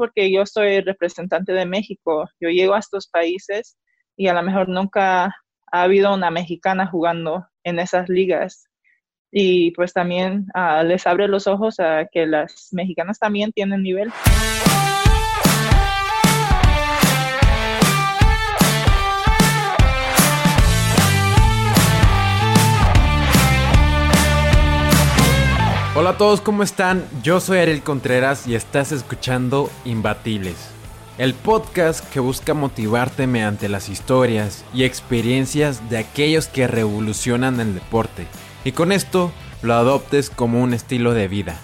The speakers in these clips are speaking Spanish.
porque yo soy representante de México. Yo llego a estos países y a lo mejor nunca ha habido una mexicana jugando en esas ligas. Y pues también ah, les abre los ojos a que las mexicanas también tienen nivel. Hola a todos, ¿cómo están? Yo soy Ariel Contreras y estás escuchando Imbatibles, el podcast que busca motivarte mediante las historias y experiencias de aquellos que revolucionan el deporte y con esto lo adoptes como un estilo de vida.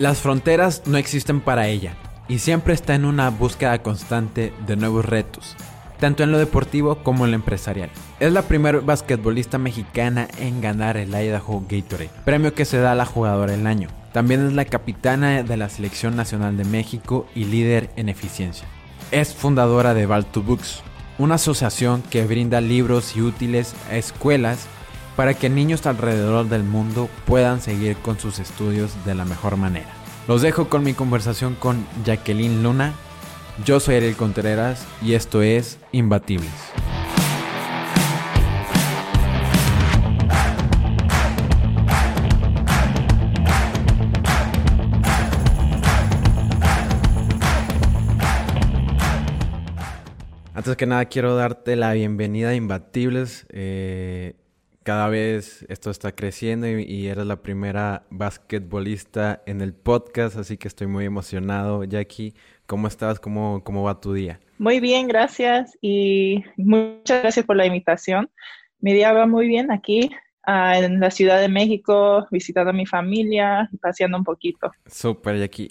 Las fronteras no existen para ella y siempre está en una búsqueda constante de nuevos retos tanto en lo deportivo como en lo empresarial. Es la primera basquetbolista mexicana en ganar el Idaho Gatorade, premio que se da a la jugadora del año. También es la capitana de la Selección Nacional de México y líder en eficiencia. Es fundadora de Val2 Books, una asociación que brinda libros y útiles a escuelas para que niños alrededor del mundo puedan seguir con sus estudios de la mejor manera. Los dejo con mi conversación con Jacqueline Luna, yo soy Ariel Contreras y esto es Imbatibles. Antes que nada quiero darte la bienvenida a Imbatibles. Eh, cada vez esto está creciendo y, y, eres la primera basquetbolista en el podcast, así que estoy muy emocionado, Jackie, ¿Cómo estás? ¿Cómo, ¿Cómo va tu día? Muy bien, gracias y muchas gracias por la invitación. Mi día va muy bien aquí uh, en la Ciudad de México, visitando a mi familia, paseando un poquito. Súper, Jackie.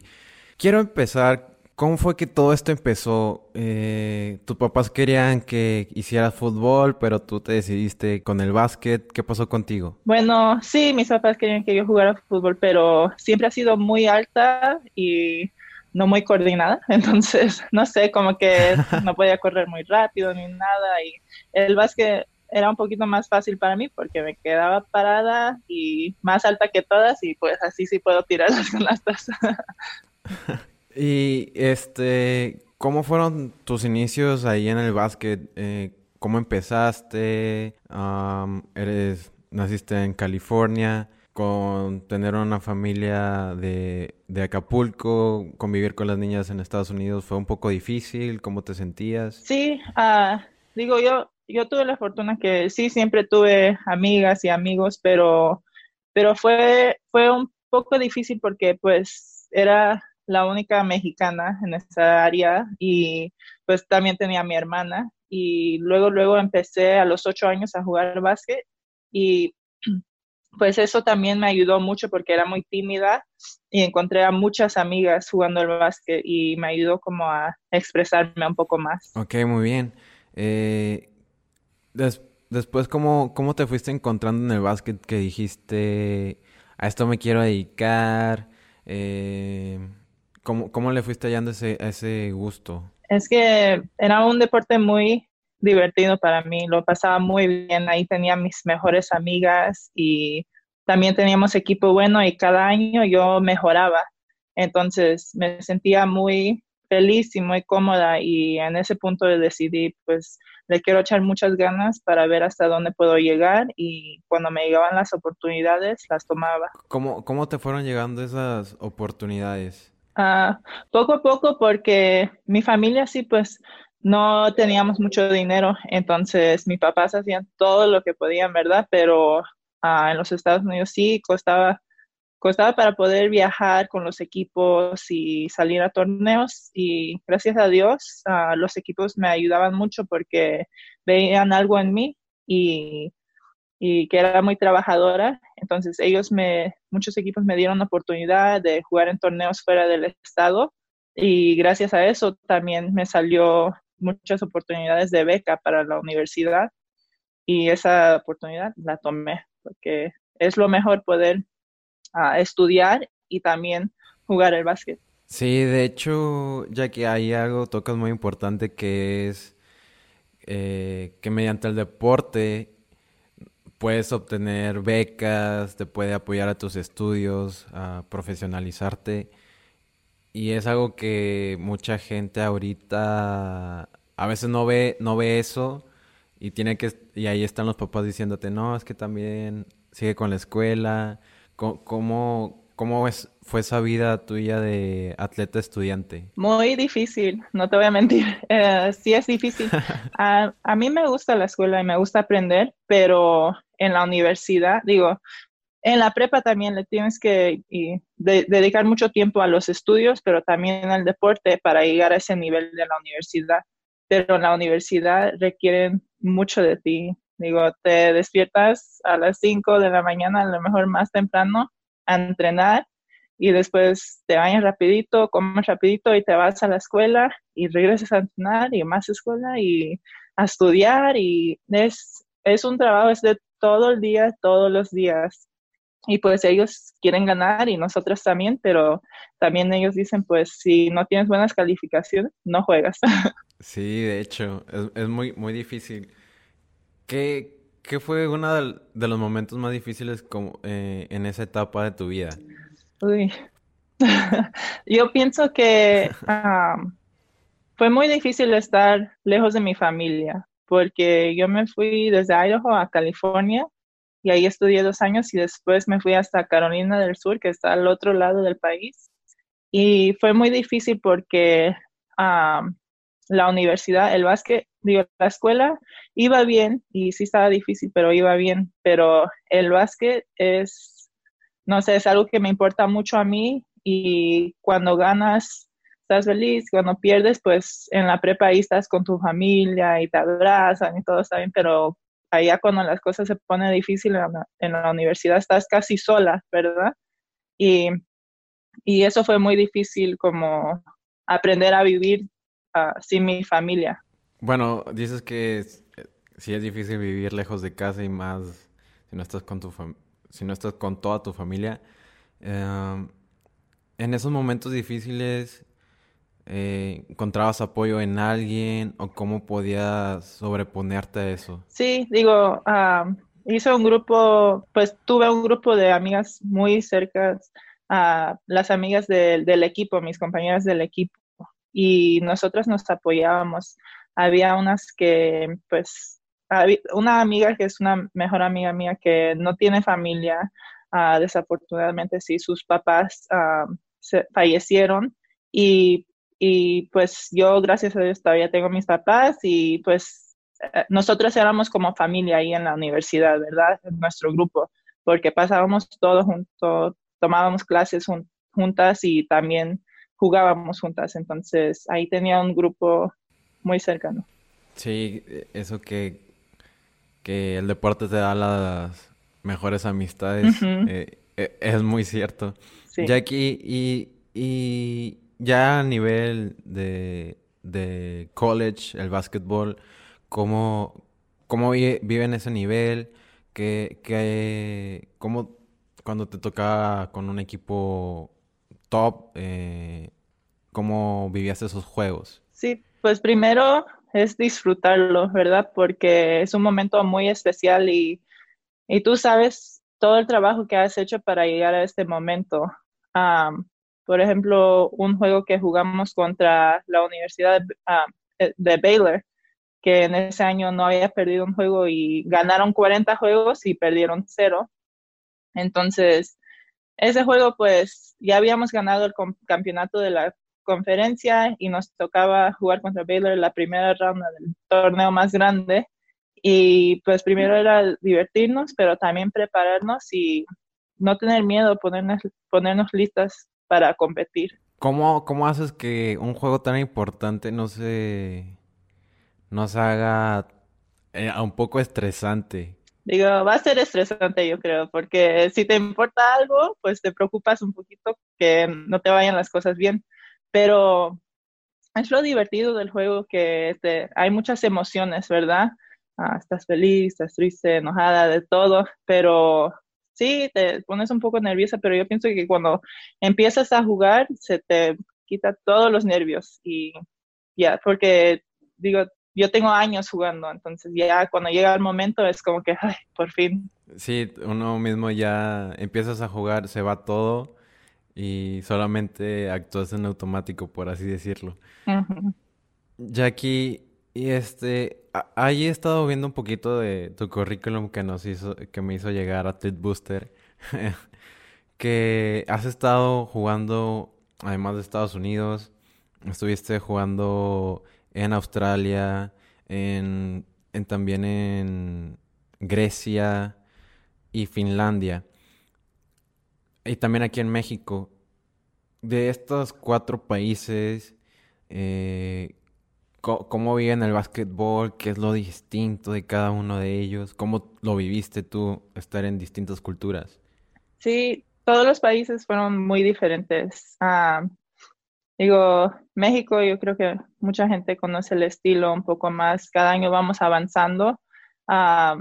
Quiero empezar. ¿Cómo fue que todo esto empezó? Eh, tus papás querían que hicieras fútbol, pero tú te decidiste con el básquet. ¿Qué pasó contigo? Bueno, sí, mis papás querían que yo jugara fútbol, pero siempre ha sido muy alta y no muy coordinada, entonces, no sé, como que no podía correr muy rápido ni nada y el básquet era un poquito más fácil para mí porque me quedaba parada y más alta que todas y pues así sí puedo tirar las canastas. y este, ¿cómo fueron tus inicios ahí en el básquet? Eh, ¿Cómo empezaste? eres, naciste en California con tener una familia de, de, Acapulco, convivir con las niñas en Estados Unidos, fue un poco difícil? ¿Cómo te sentías? Sí, uh, digo, yo, yo tuve la fortuna que sí, siempre tuve amigas y amigos, pero, pero fue, fue un poco difícil porque pues era la única mexicana en esa área y pues también tenía a mi hermana y luego, luego empecé a los ocho años a jugar básquet y pues eso también me ayudó mucho porque era muy tímida y encontré a muchas amigas jugando el básquet y me ayudó como a expresarme un poco más. Ok, muy bien. Eh, después, ¿cómo, ¿cómo te fuiste encontrando en el básquet que dijiste, a esto me quiero dedicar? Eh, ¿cómo, ¿Cómo le fuiste hallando ese, ese gusto? Es que era un deporte muy divertido para mí, lo pasaba muy bien, ahí tenía mis mejores amigas y también teníamos equipo bueno y cada año yo mejoraba. Entonces me sentía muy feliz y muy cómoda y en ese punto decidí pues le quiero echar muchas ganas para ver hasta dónde puedo llegar y cuando me llegaban las oportunidades las tomaba. ¿Cómo, cómo te fueron llegando esas oportunidades? Uh, poco a poco porque mi familia sí pues no teníamos mucho dinero, entonces mis papás hacían todo lo que podían, ¿verdad? Pero ah, en los Estados Unidos sí costaba, costaba para poder viajar con los equipos y salir a torneos y gracias a Dios ah, los equipos me ayudaban mucho porque veían algo en mí y, y que era muy trabajadora, entonces ellos me, muchos equipos me dieron la oportunidad de jugar en torneos fuera del estado y gracias a eso también me salió muchas oportunidades de beca para la universidad y esa oportunidad la tomé porque es lo mejor poder uh, estudiar y también jugar el básquet. Sí, de hecho, ya que hay algo, tocas muy importante que es eh, que mediante el deporte puedes obtener becas, te puede apoyar a tus estudios, a profesionalizarte Y es algo que mucha gente ahorita a veces no ve, no ve eso y tiene que y ahí están los papás diciéndote, no, es que también sigue con la escuela. ¿Cómo, cómo es, fue esa vida tuya de atleta estudiante? Muy difícil, no te voy a mentir. Eh, sí es difícil. a, a mí me gusta la escuela y me gusta aprender, pero en la universidad, digo, en la prepa también le tienes que dedicar mucho tiempo a los estudios, pero también al deporte para llegar a ese nivel de la universidad. Pero en la universidad requieren mucho de ti. Digo, te despiertas a las 5 de la mañana, a lo mejor más temprano, a entrenar y después te bañas rapidito, comes rapidito y te vas a la escuela y regresas a entrenar y más escuela y a estudiar y es, es un trabajo, es de todo el día, todos los días y pues ellos quieren ganar y nosotros también, pero también ellos dicen, pues si no tienes buenas calificaciones, no juegas. Sí, de hecho, es, muy, muy difícil. ¿Qué, qué fue uno de, los momentos más difíciles como, eh, en esa etapa de tu vida? Uy, yo pienso que fue muy difícil estar lejos de mi familia, porque yo me fui desde Idaho a California y ahí estudié dos años y después me fui hasta Carolina del Sur, que está al otro lado del país. Y fue muy difícil porque la universidad, el básquet, la escuela iba bien y sí estaba difícil, pero iba bien. Pero el básquet es, no sé, es algo que me importa mucho a mí y cuando ganas estás feliz, cuando pierdes, pues en la prepa ahí estás con tu familia y te abrazan y todo está bien, pero allá cuando las cosas se ponen difíciles en la, universidad estás casi sola, ¿verdad? Y, eso fue muy difícil como aprender a vivir ah, sin mi familia. Bueno, dices que sí es difícil vivir lejos de casa y más si no estás con tu si no estás con toda tu familia. Em, en esos momentos difíciles, eh, encontrabas apoyo en alguien o cómo podías sobreponerte a eso? Sí, digo, hice un grupo, pues tuve un grupo de amigas muy cercas, a las amigas del equipo, mis compañeras del equipo, y nosotras nos apoyábamos. Había unas que, pues, una amiga que es una mejor amiga mía que no tiene familia, ah, desafortunadamente sí, sus papás ah, fallecieron y y pues yo, gracias a Dios, todavía tengo mis papás y pues eh, nosotros éramos como familia ahí en la universidad, ¿verdad? En nuestro grupo, porque pasábamos todo juntos, tomábamos clases juntas y también jugábamos juntas. Entonces ahí tenía un grupo muy cercano. Sí, eso que, que el deporte te da las mejores amistades eh, eh, es muy cierto. Sí. Jackie, y, y ya a nivel de, de college, el básquetbol, ¿cómo, cómo viven ese nivel? ¿Qué, qué, ¿Cómo cuando te tocaba con un equipo top, eh, cómo vivías esos juegos? Sí, pues primero es disfrutarlo, ¿verdad? Porque es un momento muy especial y, y tú sabes todo el trabajo que has hecho para llegar a este momento. Por ejemplo, un juego que jugamos contra la Universidad ah, eh, de, Baylor, que en ese año no había perdido un juego y ganaron 40 juegos y perdieron cero. Entonces, ese juego, pues ya habíamos ganado el campeonato de la conferencia y nos tocaba jugar contra Baylor la primera ronda del torneo más grande. Y pues primero era divertirnos, pero también prepararnos y no tener miedo, ponernos, ponernos listas para competir. ¿Cómo, ¿Cómo haces que un juego tan importante no se, no se haga eh, un poco estresante? Digo, va a ser estresante yo creo, porque si te importa algo, pues te preocupas un poquito que no te vayan las cosas bien, pero es lo divertido del juego que hay muchas emociones, ¿verdad? Ah, estás feliz, estás triste, enojada, de todo, pero sí, te pones un poco nerviosa, pero yo pienso que cuando empiezas a jugar se te quita todos los nervios y ya, porque digo, yo tengo años jugando, entonces ya cuando llega el momento es como que, ay, por fin. Sí, uno mismo ya empiezas a jugar, se va todo y solamente actúas en automático, por así decirlo. Jackie, y este, ahí he estado viendo un poquito de tu currículum que nos hizo, que me hizo llegar a Tweet que has estado jugando, además de Estados Unidos, estuviste jugando en Australia, en, en también en Grecia y Finlandia, y también aquí en México. De estos cuatro países, eh, cómo viven el básquetbol, qué es lo distinto de cada uno de ellos, cómo lo viviste tú estar en distintas culturas. Sí, todos los países fueron muy diferentes. Ah, digo, México, yo creo que mucha gente conoce el estilo un poco más, cada año vamos avanzando, ah,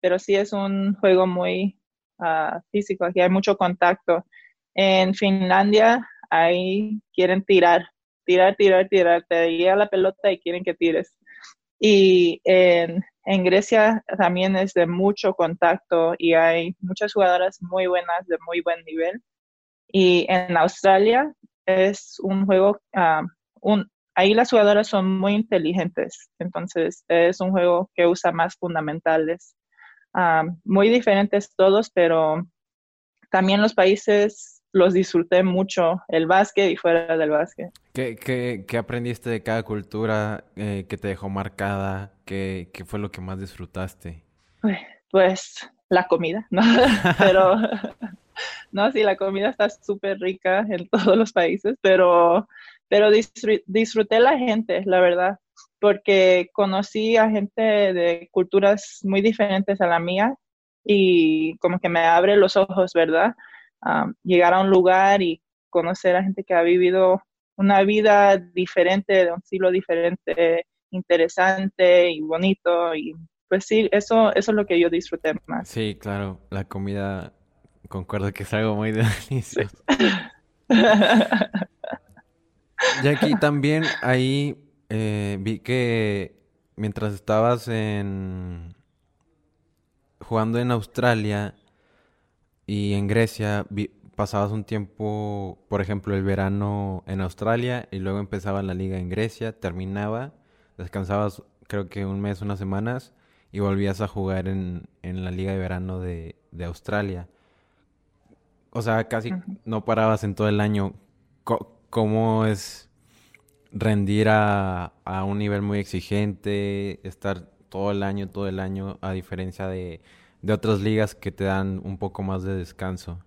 pero sí es un juego muy ah, físico, aquí hay mucho contacto. En Finlandia, ahí quieren tirar tirar, tirar, tirar, te llega la pelota y quieren que tires. Y en, Grecia también es de mucho contacto y hay muchas jugadoras muy buenas, de muy buen nivel. Y en Australia es un juego, ah, un, ahí las jugadoras son muy inteligentes, entonces es un juego que usa más fundamentales. Ah, muy diferentes todos, pero también los países los disfruté mucho, el básquet y fuera del básquet. ¿Qué, qué, qué aprendiste de cada cultura eh, que te dejó marcada? ¿Qué, ¿Qué, fue lo que más disfrutaste? Pues la comida, ¿no? pero, no, sí, la comida está súper rica en todos los países, pero, pero disfruté la gente, la verdad, porque conocí a gente de culturas muy diferentes a la mía y como que me abre los ojos, ¿verdad? Llegar a un lugar y conocer a gente que ha vivido una vida diferente, de un estilo diferente, interesante y bonito. Y pues sí, eso, eso es lo que yo disfruté más. Sí, claro, la comida, concuerdo que es algo muy delicioso. y aquí también ahí eh, vi que mientras estabas en jugando en Australia, y en Grecia pasabas un tiempo, por ejemplo, el verano en Australia y luego empezaba la liga en Grecia, terminaba, descansabas creo que un mes, unas semanas y volvías a jugar en, en la liga de verano de, de Australia. O sea, casi no parabas en todo el año. ¿Cómo es rendir a, a un nivel muy exigente, estar todo el año, todo el año, a diferencia de de otras ligas que te dan un poco más de descanso?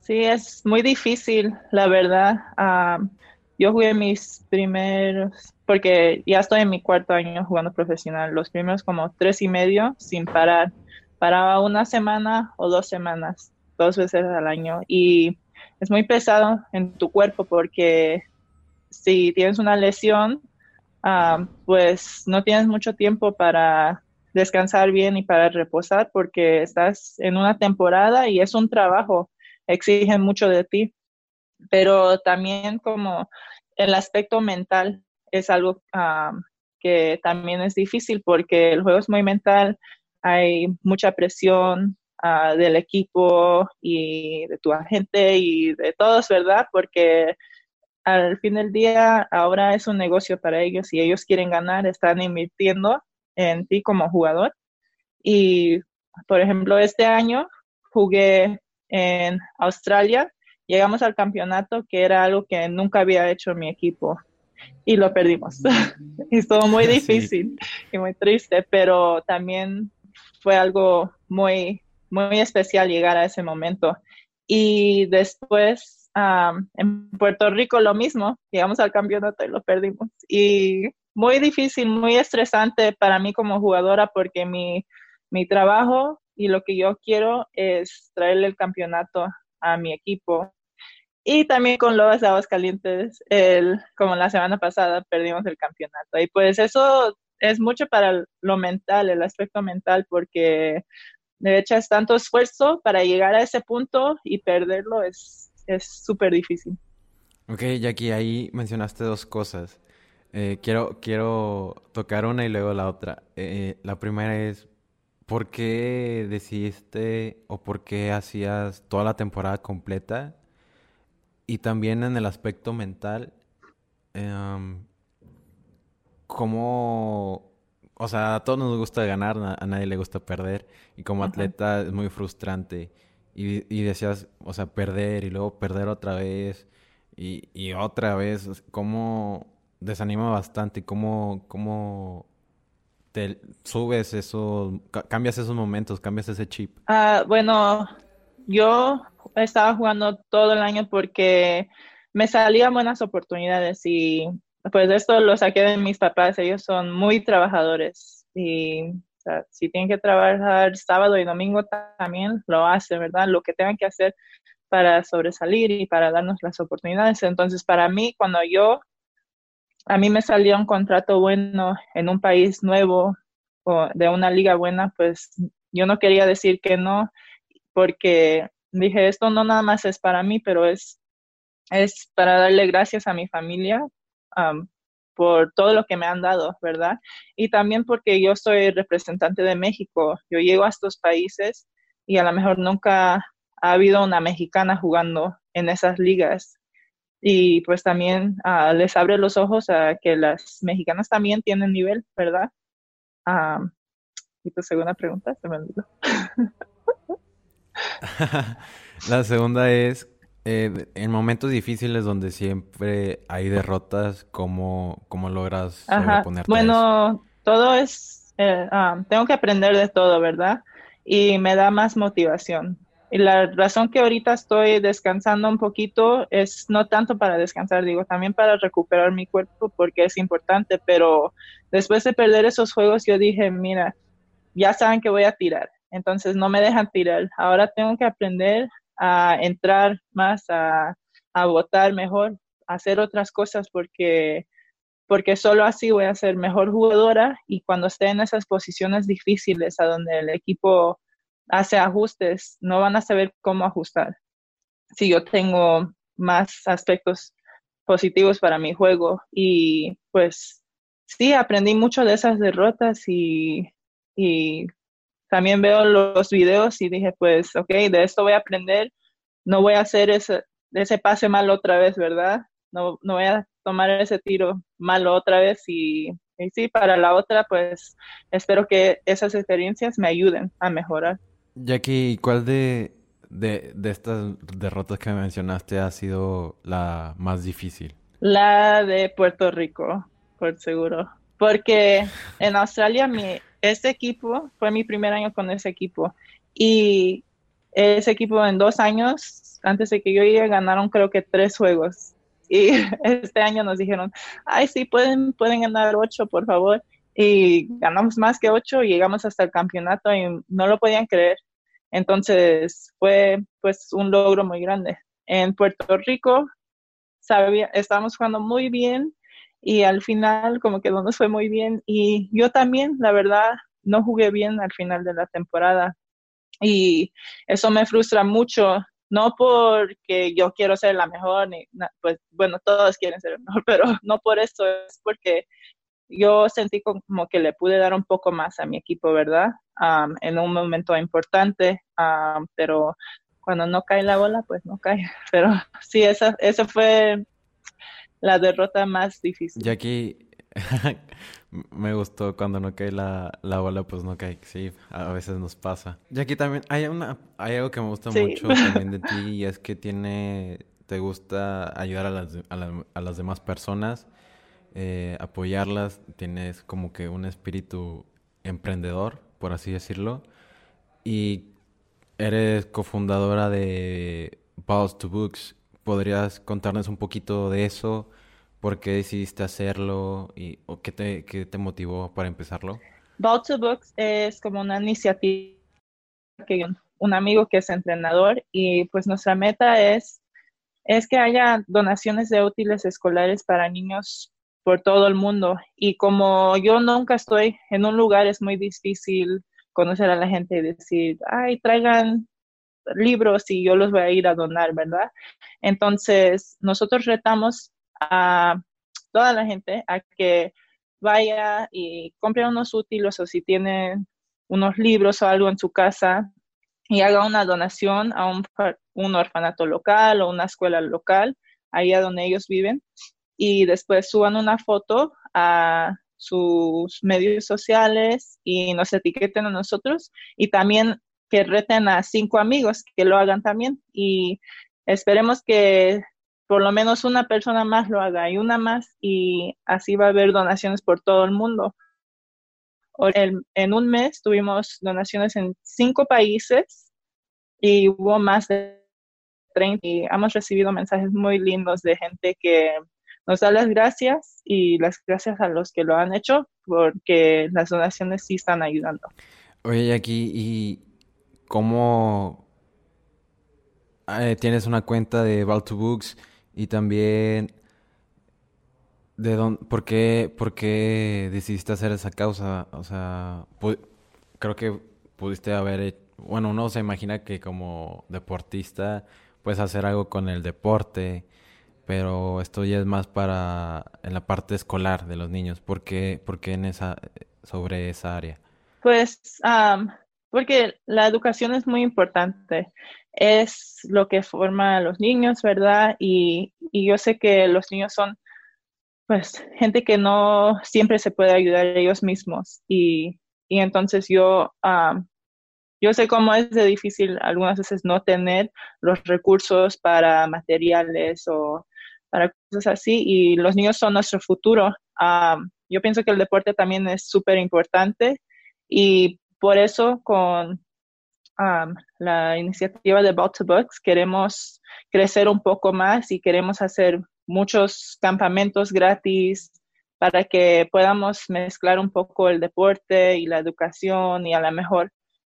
Sí, es muy difícil, la verdad. Ah, yo jugué mis primeros, porque ya estoy en mi cuarto año jugando profesional, los primeros como tres y medio sin parar. Paraba una semana o dos semanas, dos veces al año. Y es muy pesado en tu cuerpo porque si tienes una lesión, ah, pues no tienes mucho tiempo para descansar bien y para reposar porque estás en una temporada y es un trabajo, exigen mucho de ti, pero también como el aspecto mental es algo ah, que también es difícil porque el juego es muy mental, hay mucha presión ah, del equipo y de tu agente y de todos, ¿verdad? Porque al fin del día ahora es un negocio para ellos y ellos quieren ganar, están invirtiendo en ti como jugador. Y, por ejemplo, este año jugué en Australia, llegamos al campeonato, que era algo que nunca había hecho mi equipo, y lo perdimos. y estuvo muy difícil y muy triste, pero también fue algo muy, muy especial llegar a ese momento. Y después en Puerto Rico lo mismo, llegamos al campeonato y lo perdimos. Y muy difícil, muy estresante para mí como jugadora porque mi, mi trabajo y lo que yo quiero es traerle el campeonato a mi equipo. Y también con Lobas de Aguascalientes, el, como la semana pasada, perdimos el campeonato. Y pues eso es mucho para lo mental, el aspecto mental, porque de hecho es tanto esfuerzo para llegar a ese punto y perderlo es súper difícil. Ok, Jackie, ahí mencionaste dos cosas. Eh, quiero, quiero tocar una y luego la otra. Eh, la primera es, ¿por qué decidiste o por qué hacías toda la temporada completa y también en el aspecto mental, em, ¿cómo, o sea, a todos nos gusta ganar, a nadie le gusta perder, y como atleta es muy frustrante, y, y decías, o sea, perder y luego perder otra vez, y, y otra vez, ¿cómo desanima bastante? ¿Cómo, cómo te subes eso, cambias esos momentos, cambias ese chip? Ah, bueno, yo estaba jugando todo el año porque me salían buenas oportunidades y pues esto lo saqué de mis papás, ellos son muy trabajadores y si tienen que trabajar sábado y domingo también lo hacen, ¿verdad? Lo que tengan que hacer para sobresalir y para darnos las oportunidades. Entonces, para mí, cuando yo, a mí me salió un contrato bueno en un país nuevo o de una liga buena, pues yo no quería decir que no, porque dije, esto no nada más es para mí, pero es, es para darle gracias a mi familia por todo lo que me han dado, ¿verdad? Y también porque yo soy representante de México, yo llego a estos países y a lo mejor nunca ha habido una mexicana jugando en esas ligas. Y pues también ah, les abre los ojos a que las mexicanas también tienen nivel, ¿verdad? y tu segunda pregunta se me olvidó. La segunda es, eh, en momentos difíciles donde siempre hay derrotas, ¿cómo, cómo logras sobreponerte? Bueno, todo es, eh, ah, tengo que aprender de todo, ¿verdad? Y me da más motivación. Y la razón que ahorita estoy descansando un poquito es no tanto para descansar, digo, también para recuperar mi cuerpo porque es importante, pero después de perder esos juegos yo dije, mira, ya saben que voy a tirar entonces no me dejan tirar. Ahora tengo que aprender a entrar más, a, a votar mejor, a hacer otras cosas porque, porque solo así voy a ser mejor jugadora y cuando esté en esas posiciones difíciles a donde el equipo hace ajustes, no van a saber cómo ajustar. Si yo tengo más aspectos positivos para mi juego y pues sí, aprendí mucho de esas derrotas y, y también veo los videos y dije, pues, ok, de esto voy a aprender, no voy a hacer ese, ese pase malo otra vez, ¿verdad? No, no voy a tomar ese tiro malo otra vez y, sí, para la otra, pues, espero que esas experiencias me ayuden a mejorar. Jackie, ¿cuál de, de, estas derrotas que mencionaste ha sido la más difícil? La de Puerto Rico, por seguro. Porque en Australia mi, este equipo fue mi primer año con ese equipo y ese equipo en dos años, antes de que yo llegue, ganaron creo que tres juegos. Y este año nos dijeron, ay, sí, pueden, pueden ganar ocho, por favor. Y ganamos más que ocho y llegamos hasta el campeonato y no lo podían creer. Entonces fue pues un logro muy grande. En Puerto Rico sabía, estábamos jugando muy bien y al final como que no nos fue muy bien y yo también, la verdad, no jugué bien al final de la temporada y eso me frustra mucho, no porque yo quiero ser la mejor, ni, pues bueno, todos quieren ser el mejor, pero no por eso, es porque yo sentí como que le pude dar un poco más a mi equipo, ¿verdad? en un momento importante, pero cuando no cae la bola, pues no cae. Pero sí, esa, ese fue la derrota más difícil. Jackie, me gustó cuando no cae la, la, bola, pues no cae. Sí, a veces nos pasa. Jackie, también hay, una, hay algo que me gusta mucho también de ti y es que tiene, te gusta ayudar a las, a, a las demás personas, eh, apoyarlas. Tienes como que un espíritu emprendedor, por así decirlo. Y eres cofundadora de Balls to Books ¿Podrías contarnos un poquito de eso? ¿Por qué decidiste hacerlo? Y, ¿O qué te, qué te motivó para empezarlo? to Books es como una iniciativa que un amigo que es entrenador y pues nuestra meta es, es que haya donaciones de útiles escolares para niños por todo el mundo. Y como yo nunca estoy en un lugar, es muy difícil conocer a la gente y decir, ay, traigan libros y yo los voy a ir a donar, ¿verdad? Entonces, nosotros retamos a toda la gente a que vaya y compre unos útiles o si tienen unos libros o algo en su casa y haga una donación a un, un orfanato local o una escuela local, ahí a donde ellos viven, y después suban una foto a sus medios sociales y nos etiqueten a nosotros y también que reten a cinco amigos que lo hagan también y esperemos que por lo menos una persona más lo haga y una más y así va a haber donaciones por todo el mundo. En, un mes tuvimos donaciones en cinco países y hubo más de 30 y hemos recibido mensajes muy lindos de gente que nos da las gracias y las gracias a los que lo han hecho porque las donaciones sí están ayudando. Oye, aquí ¿y cómo eh, tienes una cuenta de Val Books y también de dónde, por qué, por qué decidiste hacer esa causa? O sea, creo que pudiste haber, bueno, uno se imagina que como deportista puedes hacer algo con el deporte pero esto ya es más para en la parte escolar de los niños. ¿Por qué, en esa, sobre esa área? Pues porque la educación es muy importante. Es lo que forma a los niños, ¿verdad? Y, yo sé que los niños son, pues, gente que no siempre se puede ayudar ellos mismos. Y, entonces yo, yo sé cómo es de difícil algunas veces no tener los recursos para materiales o para cosas así y los niños son nuestro futuro. yo pienso que el deporte también es súper importante y por eso con la iniciativa de Ball to Books queremos crecer un poco más y queremos hacer muchos campamentos gratis para que podamos mezclar un poco el deporte y la educación y a lo mejor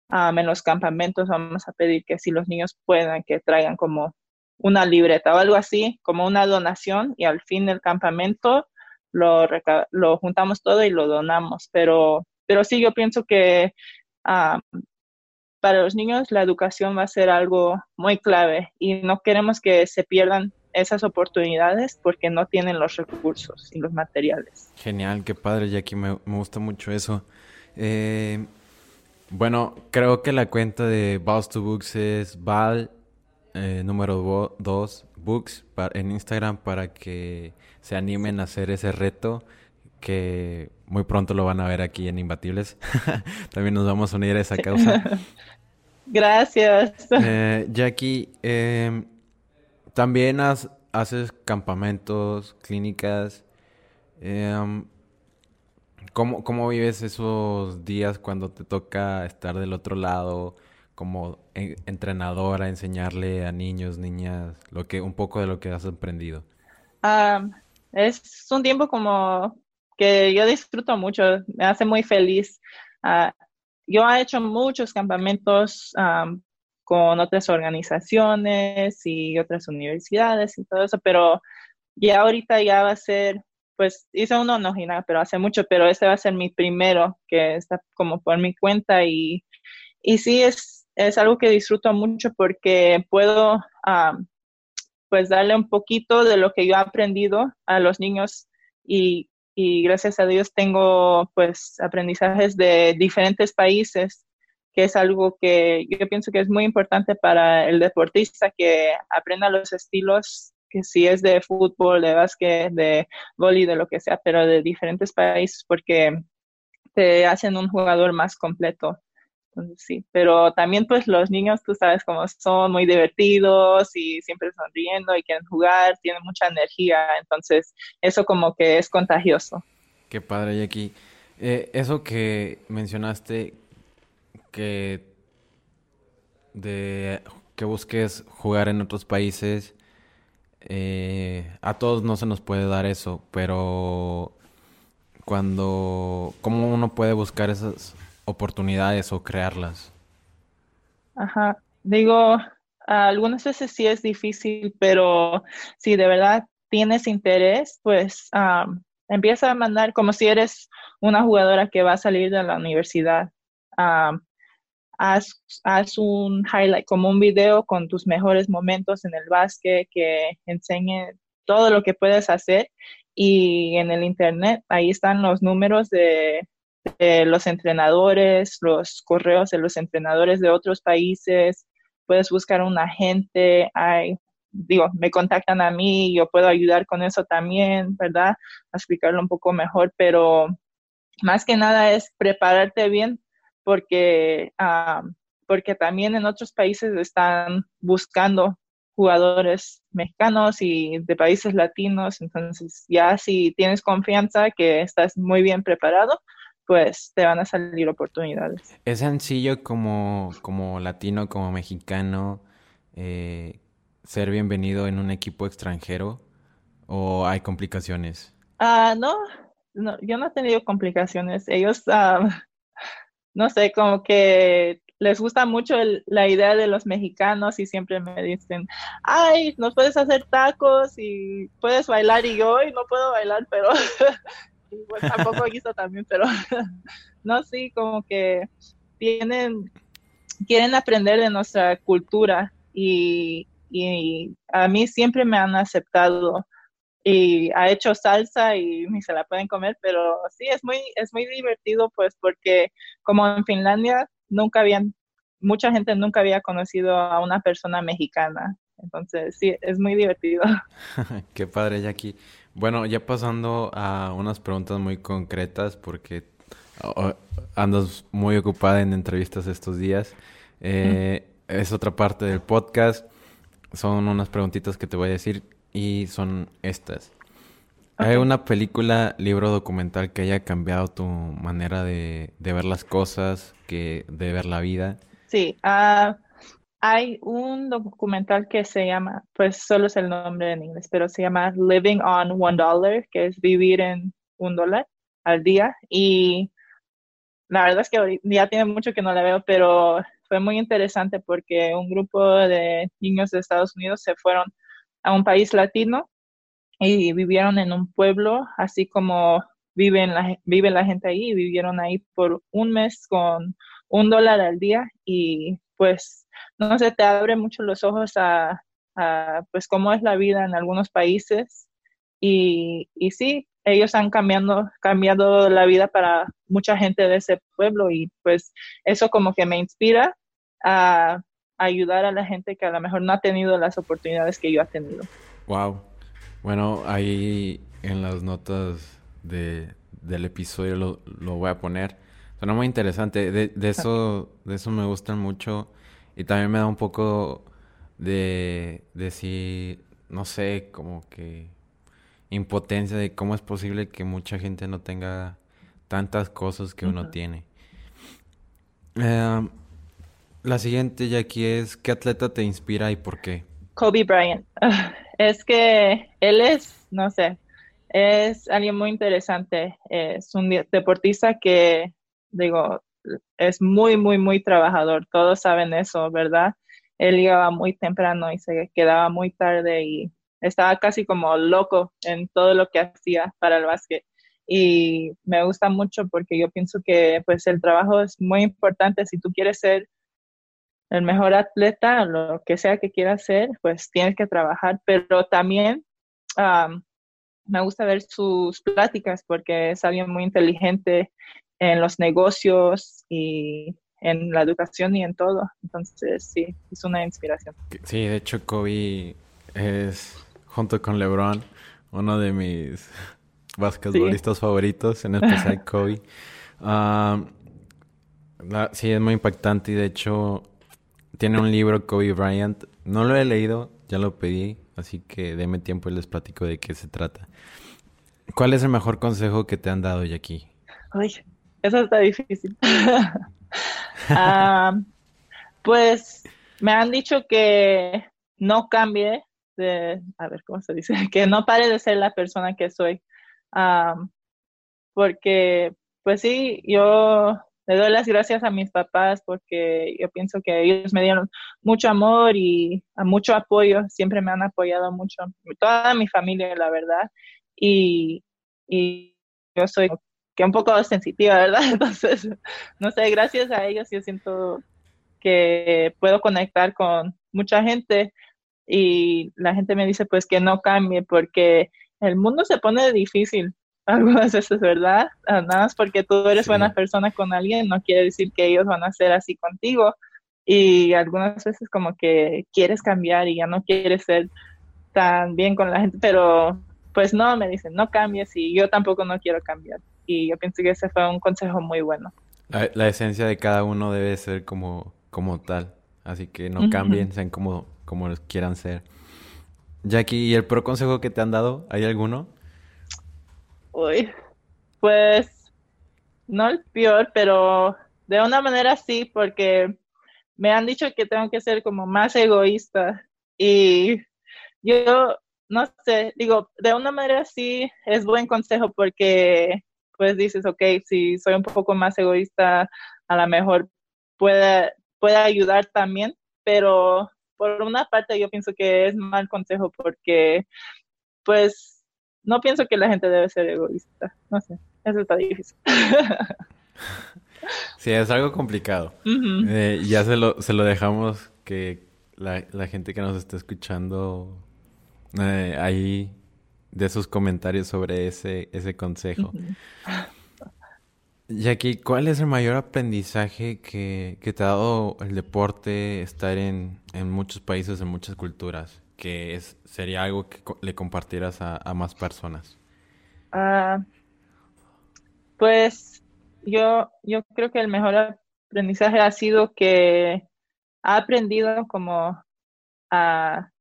en los campamentos vamos a pedir que si los niños puedan que traigan como una libreta o algo así, como una donación y al fin del campamento lo, lo juntamos todo y lo donamos. Pero, pero sí, yo pienso que para los niños la educación va a ser algo muy clave y no queremos que se pierdan esas oportunidades porque no tienen los recursos y los materiales. Genial, qué padre, Jackie, me, me gusta mucho eso. Eh, bueno, creo que la cuenta de Balls to Books es Val eh, número dos, books en Instagram para que se animen a hacer ese reto que muy pronto lo van a ver aquí en Imbatibles. También nos vamos a unir a esa causa. Gracias. Eh, Jackie, em, también haces campamentos, clínicas. Em, ¿cómo, ¿Cómo vives esos días cuando te toca estar del otro lado? Como entrenadora, enseñarle a niños, niñas, lo que un poco de lo que has aprendido? es un tiempo como que yo disfruto mucho, me hace muy feliz. Ah, yo he hecho muchos campamentos con otras organizaciones y otras universidades y todo eso, pero ya ahorita ya va a ser, pues hice uno no, pero hace mucho, pero este va a ser mi primero, que está como por mi cuenta y, y sí es es algo que disfruto mucho porque puedo pues darle un poquito de lo que yo he aprendido a los niños y, gracias a Dios tengo pues aprendizajes de diferentes países que es algo que yo pienso que es muy importante para el deportista que aprenda los estilos que si es de fútbol, de básquet, de vóley, de lo que sea, pero de diferentes países porque te hacen un jugador más completo sí, pero también pues los niños, tú sabes cómo son muy divertidos y siempre sonriendo y quieren jugar, tienen mucha energía, entonces eso como que es contagioso. Qué padre, Jackie. Eh, eso que mencionaste, que de que busques jugar en otros países, eh, a todos no se nos puede dar eso, pero cuando, ¿cómo uno puede buscar esas oportunidades o crearlas? Ajá, digo, algunas veces sí es difícil, pero si de verdad tienes interés, pues empieza a mandar como si eres una jugadora que va a salir de la universidad. haz, haz, un highlight, como un video con tus mejores momentos en el básquet que enseñe todo lo que puedes hacer y en el internet ahí están los números de los entrenadores, los correos de los entrenadores de otros países, puedes buscar un agente, hay, digo, me contactan a mí, yo puedo ayudar con eso también, ¿verdad? A explicarlo un poco mejor, pero más que nada es prepararte bien porque, ah, porque también en otros países están buscando jugadores mexicanos y de países latinos, entonces ya si tienes confianza que estás muy bien preparado, pues te van a salir oportunidades. ¿Es sencillo como, como latino, como mexicano, eh, ser bienvenido en un equipo extranjero o hay complicaciones? Ah, no, no, yo no he tenido complicaciones. Ellos, ah, no sé, como que les gusta mucho la idea de los mexicanos y siempre me dicen, ay, nos puedes hacer tacos y puedes bailar y yo hoy no puedo bailar, pero tampoco hizo también, pero no, sí, como que tienen, quieren aprender de nuestra cultura y, y a mí siempre me han aceptado y ha hecho salsa y se la pueden comer, pero sí, es muy, es muy divertido pues porque como en Finlandia nunca habían, mucha gente nunca había conocido a una persona mexicana. Entonces, sí, es muy divertido. Qué padre, Jackie. Bueno, ya pasando a unas preguntas muy concretas, porque andas muy ocupada en entrevistas estos días. Eh, es otra parte del podcast. Son unas preguntitas que te voy a decir y son estas. ¿Hay una película, libro, documental que haya cambiado tu manera de, ver las cosas, que de ver la vida? Sí, uh, hay un documental que se llama, pues solo es el nombre en inglés, pero se llama Living on One Dollar, que es vivir en un dólar al día. Y la verdad es que ya tiene mucho que no la veo, pero fue muy interesante porque un grupo de niños de Estados Unidos se fueron a un país latino y vivieron en un pueblo, así como viven la, vive la gente ahí, vivieron ahí por un mes con un dólar al día y pues no sé, te abre mucho los ojos a, pues cómo es la vida en algunos países y, y sí, ellos han cambiando, cambiado la vida para mucha gente de ese pueblo y pues eso como que me inspira a, ayudar a la gente que a lo mejor no ha tenido las oportunidades que yo he tenido. Wow. Bueno, ahí en las notas de, del episodio lo, lo voy a poner. Suena muy interesante. De, de, eso, de eso me gustan mucho y también me da un poco de decir, no sé, como que impotencia de cómo es posible que mucha gente no tenga tantas cosas que uno tiene. Eh, la siguiente, Jackie, es ¿qué atleta te inspira y por qué? Kobe Bryant. Es que él es, no sé, es alguien muy interesante. Es un deportista que, digo, es muy, muy, muy trabajador. Todos saben eso, ¿verdad? Él llegaba muy temprano y se quedaba muy tarde y estaba casi como loco en todo lo que hacía para el básquet. Y me gusta mucho porque yo pienso que pues el trabajo es muy importante. Si tú quieres ser el mejor atleta, lo que sea que quieras ser, pues tienes que trabajar. Pero también me gusta ver sus pláticas porque es alguien muy inteligente en los negocios y en la educación y en todo. Entonces, sí, es una inspiración. Sí, de hecho, Kobe es, junto con LeBron, uno de mis basquetbolistas favoritos, en especial Kobe. sí, es muy impactante y de hecho tiene un libro, Kobe Bryant. No lo he leído, ya lo pedí, así que deme tiempo y les platico de qué se trata. ¿Cuál es el mejor consejo que te han dado, Jackie? Ay, eso está difícil. Ah, pues me han dicho que no cambie de, a ver cómo se dice, que no pare de ser la persona que soy. Ah, porque, pues sí, yo le doy las gracias a mis papás porque yo pienso que ellos me dieron mucho amor y mucho apoyo, siempre me han apoyado mucho, toda mi familia, la verdad. Y, y yo soy que un poco sensitiva, ¿verdad? Entonces, no sé, gracias a ellos yo siento que puedo conectar con mucha gente y la gente me dice pues que no cambie porque el mundo se pone difícil algunas veces, ¿verdad? Ah, nada más porque tú eres buena persona con alguien no quiere decir que ellos van a ser así contigo y algunas veces como que quieres cambiar y ya no quieres ser tan bien con la gente, pero pues no, me dicen, no cambies y yo tampoco no quiero cambiar. Y yo pienso que ese fue un consejo muy bueno. La, esencia de cada uno debe ser como, como tal, así que no cambien, sean como, como quieran ser. Jackie, ¿y el pro consejo que te han dado? ¿Hay alguno? Uy, pues no el peor, pero de una manera sí, porque me han dicho que tengo que ser como más egoísta y yo no sé, digo, de una manera sí es buen consejo porque pues dices, ok, si soy un poco más egoísta, a lo mejor puede, puede ayudar también, pero por una parte yo pienso que es mal consejo porque pues no pienso que la gente debe ser egoísta, no sé, eso está difícil. Sí, es algo complicado. Eh, ya se lo, se lo dejamos que la, gente que nos está escuchando eh, ahí de sus comentarios sobre ese, ese consejo. Jackie, ¿cuál es el mayor aprendizaje que, te ha dado el deporte, estar en, muchos países, en muchas culturas? Que es, sería algo que le compartieras a, más personas. Ah, pues yo, yo creo que el mejor aprendizaje ha sido que ha aprendido como a,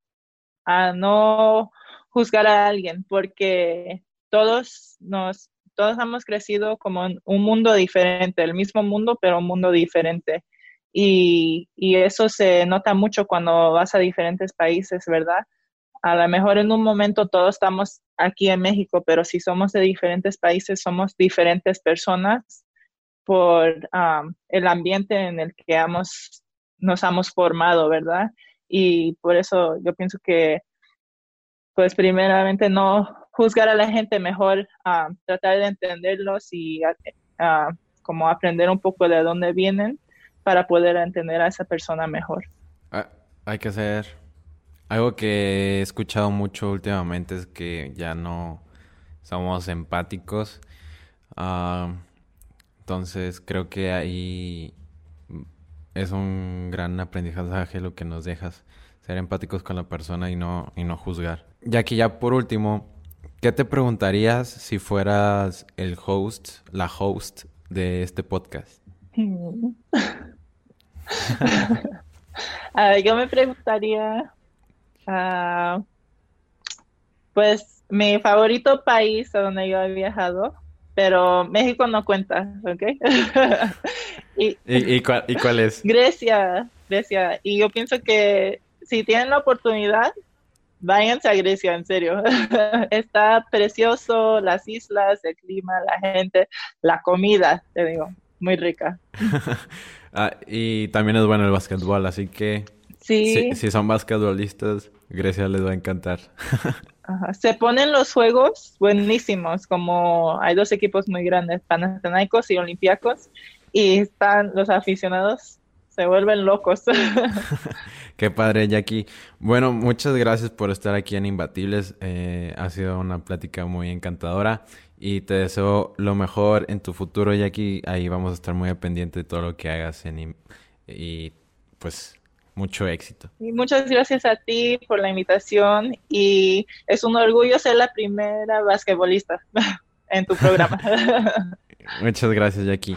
no juzgar a alguien, porque todos nos, todos hemos crecido como un mundo diferente, el mismo mundo, pero un mundo diferente. Y, y eso se nota mucho cuando vas a diferentes países, ¿verdad? A lo mejor en un momento todos estamos aquí en México, pero si somos de diferentes países, somos diferentes personas por el ambiente en el que hemos, nos hemos formado, ¿verdad? Y por eso yo pienso que, pues primeramente no juzgar a la gente, mejor tratar de entenderlos y como aprender un poco de dónde vienen para poder entender a esa persona mejor. Ah, hay que hacer algo que he escuchado mucho últimamente es que ya no somos empáticos. Entonces creo que ahí es un gran aprendizaje lo que nos dejas, ser empáticos con la persona y no, y no juzgar. Ya que ya por último, ¿qué te preguntarías si fueras el host, la host de este podcast? yo me preguntaría, ah, pues mi favorito país a donde yo he viajado pero México no cuenta, ¿ok? y, ¿Y, cuál, es? Grecia, Grecia. Y yo pienso que si tienen la oportunidad, váyanse a Grecia, en serio. Está precioso, las islas, el clima, la gente, la comida, te digo, muy rica. Ah, y también es bueno el básquetbol, así que sí. si son basquetbolistas, Grecia les va a encantar. Se ponen los juegos buenísimos, como hay dos equipos muy grandes, Panathinaikos y Olympiacos, y están los aficionados se vuelven locos. Qué padre, Jackie. Bueno, muchas gracias por estar aquí en Imbatibles. Eh, ha sido una plática muy encantadora y te deseo lo mejor en tu futuro, Jackie. Ahí vamos a estar muy pendiente de todo lo que hagas en, y pues mucho éxito. Y muchas gracias a ti por la invitación y es un orgullo ser la primera basquetbolista en tu programa. muchas gracias, Jackie.